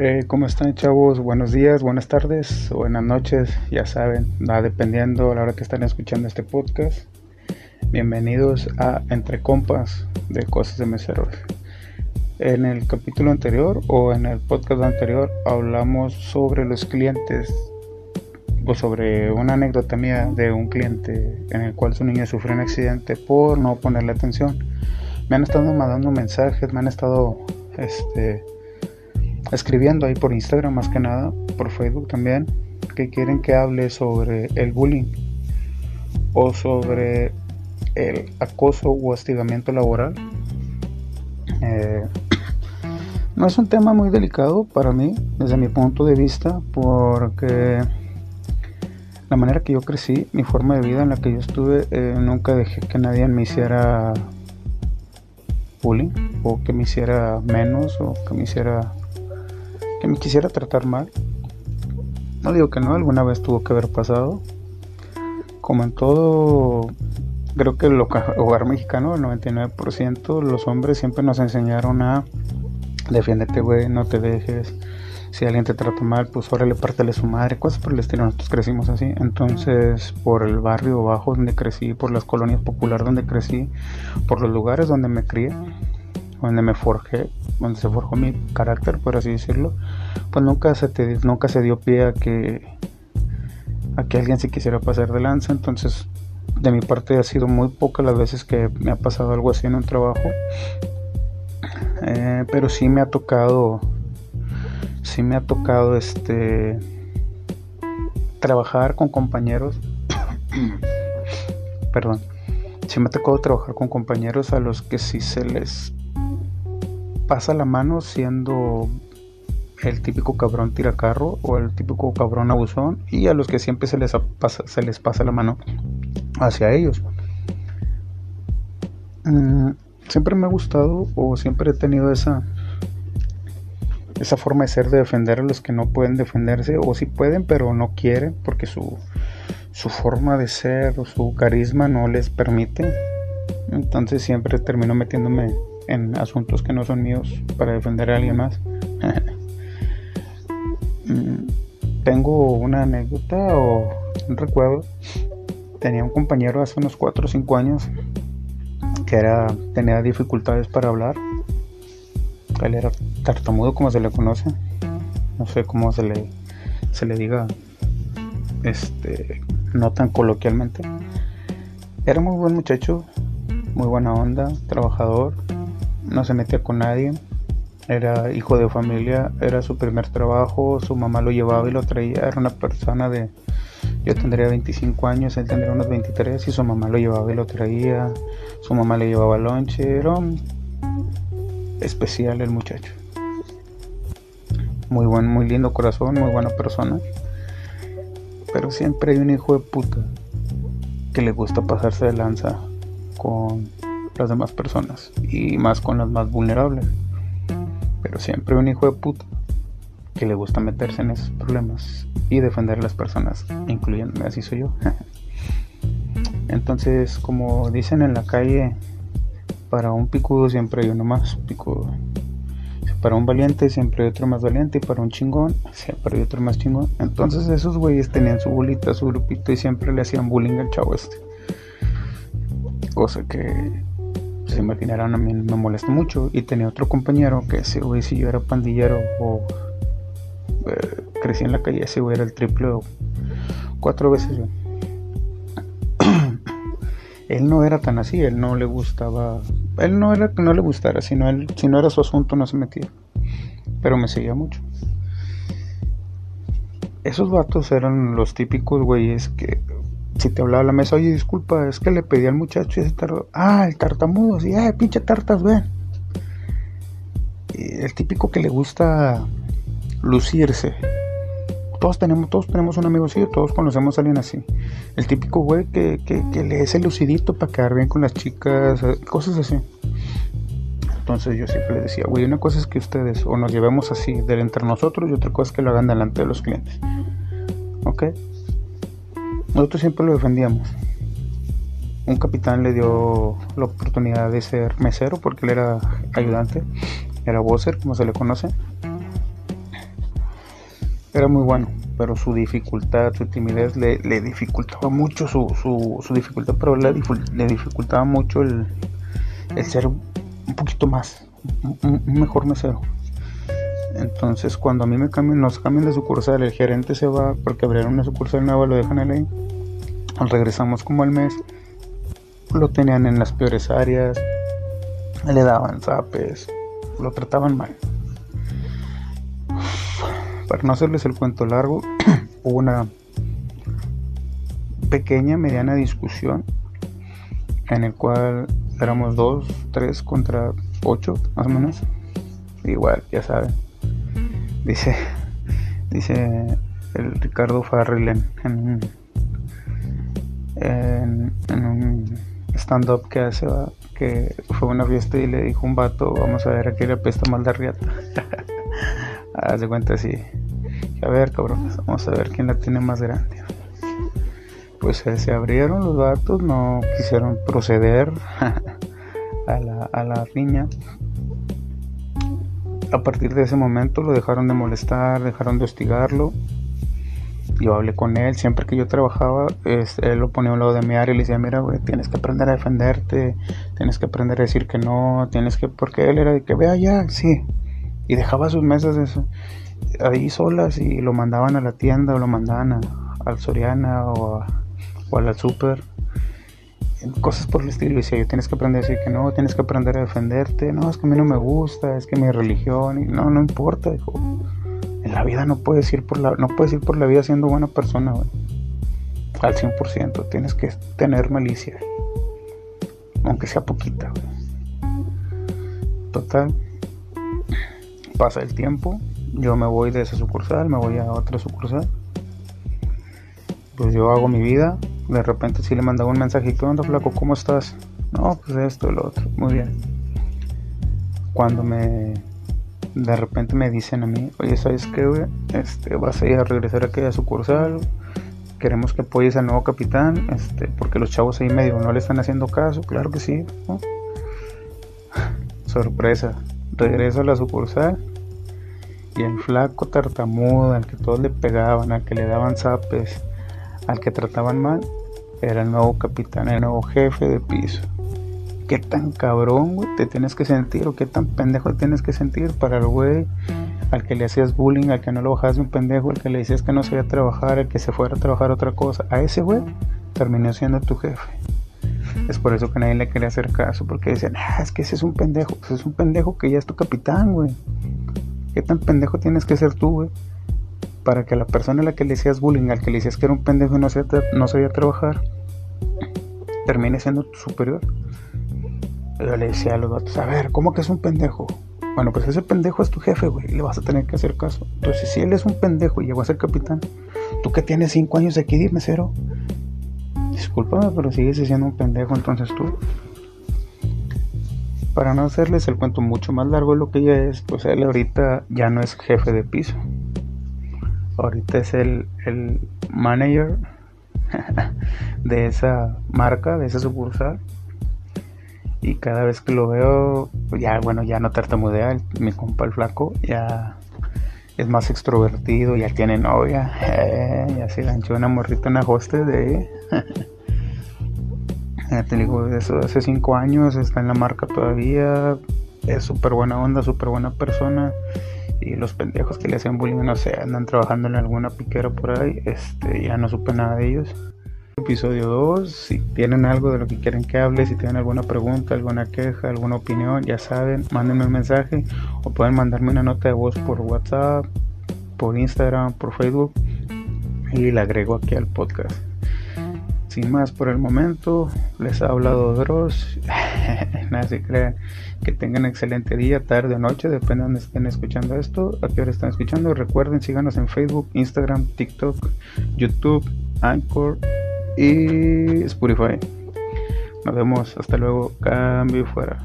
Eh, ¿Cómo están chavos? Buenos días, buenas tardes, buenas noches, ya saben, va dependiendo a la hora que están escuchando este podcast. Bienvenidos a Entre Compas de Cosas de Meseros. En el capítulo anterior o en el podcast anterior hablamos sobre los clientes o sobre una anécdota mía de un cliente en el cual su niño sufrió un accidente por no ponerle atención. Me han estado mandando mensajes, me han estado este, escribiendo ahí por Instagram más que nada, por Facebook también, que quieren que hable sobre el bullying o sobre el acoso o hostigamiento laboral. Eh, no es un tema muy delicado para mí, desde mi punto de vista, porque la manera que yo crecí, mi forma de vida en la que yo estuve, eh, nunca dejé que nadie me hiciera bullying o que me hiciera menos o que me hiciera que me quisiera tratar mal. No digo que no, alguna vez tuvo que haber pasado. Como en todo, creo que el hogar mexicano, el 99%, los hombres siempre nos enseñaron a defiéndete, güey, no te dejes. Si alguien te trata mal, pues órale, pártele su madre, cosas por el estilo. Nosotros crecimos así. Entonces, por el barrio bajo donde crecí, por las colonias populares donde crecí, por los lugares donde me crié, donde me forjé, donde se forjó mi carácter, por así decirlo, pues nunca se, te, nunca se dio pie a que, a que alguien se quisiera pasar de lanza. Entonces, de mi parte ha sido muy pocas las veces que me ha pasado algo así en un trabajo. Eh, pero sí me ha tocado, sí me ha tocado este trabajar con compañeros. Perdón. Sí me ha tocado trabajar con compañeros a los que sí se les pasa la mano siendo el típico cabrón tiracarro o el típico cabrón abusón y a los que siempre se les pasa, se les pasa la mano hacia ellos. Mm, siempre me ha gustado o siempre he tenido esa esa forma de ser de defender a los que no pueden defenderse o si pueden pero no quieren porque su, su forma de ser o su carisma no les permite. Entonces siempre termino metiéndome en asuntos que no son míos para defender a alguien más. Mm, tengo una anécdota o un recuerdo. Tenía un compañero hace unos 4 o 5 años que era, tenía dificultades para hablar. Él era tartamudo como se le conoce. No sé cómo se le, se le diga este, no tan coloquialmente. Era muy buen muchacho, muy buena onda, trabajador, no se metía con nadie, era hijo de familia, era su primer trabajo, su mamá lo llevaba y lo traía, era una persona de, yo tendría 25 años, él tendría unos 23 y su mamá lo llevaba y lo traía, su mamá le llevaba lonche, era especial el muchacho. Muy buen, muy lindo corazón, muy buena persona. Pero siempre hay un hijo de puta que le gusta pasarse de lanza con las demás personas y más con las más vulnerables. Pero siempre un hijo de puta que le gusta meterse en esos problemas y defender a las personas, incluyéndome, así soy yo. Entonces, como dicen en la calle, para un picudo siempre hay uno más picudo. Para un valiente siempre hay otro más valiente y para un chingón siempre hay otro más chingón. Entonces esos güeyes tenían su bolita, su grupito y siempre le hacían bullying al chavo este. Cosa que se imaginarán, a mí me molesta mucho. Y tenía otro compañero que ese güey, si yo era pandillero o eh, crecí en la calle, ese güey era el triple o cuatro veces yo. él no era tan así, él no le gustaba, él no era que no le gustara, sino él, si no era su asunto no se metía. Pero me seguía mucho. Esos vatos eran los típicos güeyes que si te hablaba la mesa, oye, disculpa, es que le pedí al muchacho ese tardó. Ah, el tartamudo, sí, ah, pinche tartas, ven. el típico que le gusta lucirse. Todos tenemos, todos tenemos un amigo así, todos conocemos a alguien así. El típico güey que, que, que le es el lucidito para quedar bien con las chicas, eh, cosas así. Entonces yo siempre le decía, güey, una cosa es que ustedes o nos llevemos así de entre nosotros y otra cosa es que lo hagan delante de los clientes. ¿Ok? Nosotros siempre lo defendíamos. Un capitán le dio la oportunidad de ser mesero porque él era ayudante, era bosser como se le conoce. era muy bueno, pero su dificultad, su timidez le, dificultaba mucho su, su, dificultad, pero le, le dificultaba mucho el, ser un poquito más, un, mejor mesero. Entonces cuando a mí me cambian, nos cambian de sucursal, el gerente se va porque abrieron una sucursal nueva, lo dejan ahí. Regresamos como al mes, lo tenían en las peores áreas, le daban zapes, lo trataban mal. Para no hacerles el cuento largo, hubo una pequeña, mediana discusión en el cual éramos dos, tres contra ocho, más o menos. Igual, ya saben. Dice, dice el Ricardo Farrell en, un stand-up que hace, que fue una fiesta y le dijo un vato, vamos a ver a qué le apesta mal de riata. Haz de cuenta así. A ver, cabrón, vamos a ver quién la tiene más grande. Pues se abrieron los vatos, no quisieron proceder a la, a la riña. A partir de ese momento lo dejaron de molestar, dejaron de hostigarlo. Yo hablé con él, siempre que yo trabajaba, él lo ponía a un lado de mi área y le decía, mira, güey, tienes que aprender a defenderte, tienes que aprender a decir que no, tienes que, porque él era de que vea ya, sí, y dejaba sus mesas ahí solas y lo mandaban a la tienda o lo mandaban al Soriana o, a, la super cosas por el estilo. Y yo tienes que aprender a decir que no tienes que aprender a defenderte. No es que a mí no me gusta es que mi religión y no no importa en la vida no puedes ir por la no puedes ir por la vida siendo buena persona al 100% tienes que tener malicia aunque sea poquita total pasa el tiempo, yo me voy de esa sucursal, me voy a otra sucursal. Pues yo hago mi vida, de repente si le mandaba un mensaje, ¿qué onda flaco? ¿Cómo estás? No, pues esto, lo otro, muy bien. Cuando me de repente me dicen a mí, oye, ¿sabes qué? Este, vas a ir a regresar a aquella sucursal, queremos que apoyes al nuevo capitán, este, porque los chavos ahí medio no le están haciendo caso, claro que sí, Sorpresa, regreso a la sucursal y el flaco tartamudo al que todos le pegaban, al que le daban zapes, al que trataban mal, era el nuevo capitán, el nuevo jefe de piso. ¿Qué tan cabrón, güey, te tienes que sentir o qué tan pendejo tienes que sentir para el güey al que le hacías bullying, al que no lo bajabas de un pendejo, al que le decías que no sabía trabajar, al que se fuera a trabajar otra cosa? A ese güey terminó siendo tu jefe. Es por eso que nadie le quería hacer caso, porque decían, ah, es que ese es un pendejo, pues es un pendejo que ya es tu capitán, güey. ¿Qué tan pendejo tienes que ser tú, güey? Para que la persona a la que le decías bullying, al que le decías que era un pendejo y no sabía, no sabía trabajar, termine siendo tu superior. Yo le decía a los datos, a ver, ¿cómo que es un pendejo? Bueno, pues ese pendejo es tu jefe, güey, le vas a tener que hacer caso. Entonces, si él es un pendejo y llegó a ser capitán, tú que tienes cinco años aquí, dime cero. Discúlpame, pero sigues siendo un pendejo entonces tú. Para no hacerles el cuento mucho más largo de lo que ya es, pues él ahorita ya no es jefe de piso. Ahorita es el, el manager de esa marca, de esa sucursal. Y cada vez que lo veo, ya bueno, ya no tartamudea, mi compa el flaco, ya es más extrovertido, ya tiene novia, eh, ya se ganchó una morrita en la hostel de... te digo, eso hace cinco años, está en la marca todavía, es súper buena onda, súper buena persona. Y los pendejos que le hacen bullying, no sé, andan trabajando en alguna piquera por ahí, este, ya no supe nada de ellos. Episodio 2, si tienen algo de lo que quieren que hable, si tienen alguna pregunta, alguna queja, alguna opinión, ya saben, mándenme un mensaje o pueden mandarme una nota de voz por WhatsApp, por Instagram, por Facebook y la agrego aquí al podcast. Sin más por el momento, les ha hablado Dross. Nada se crean. Que tengan excelente día, tarde o noche, depende de donde estén escuchando esto, a qué hora están escuchando. Recuerden, síganos en Facebook, Instagram, TikTok, YouTube, Anchor y Spotify. Nos vemos, hasta luego, cambio fuera.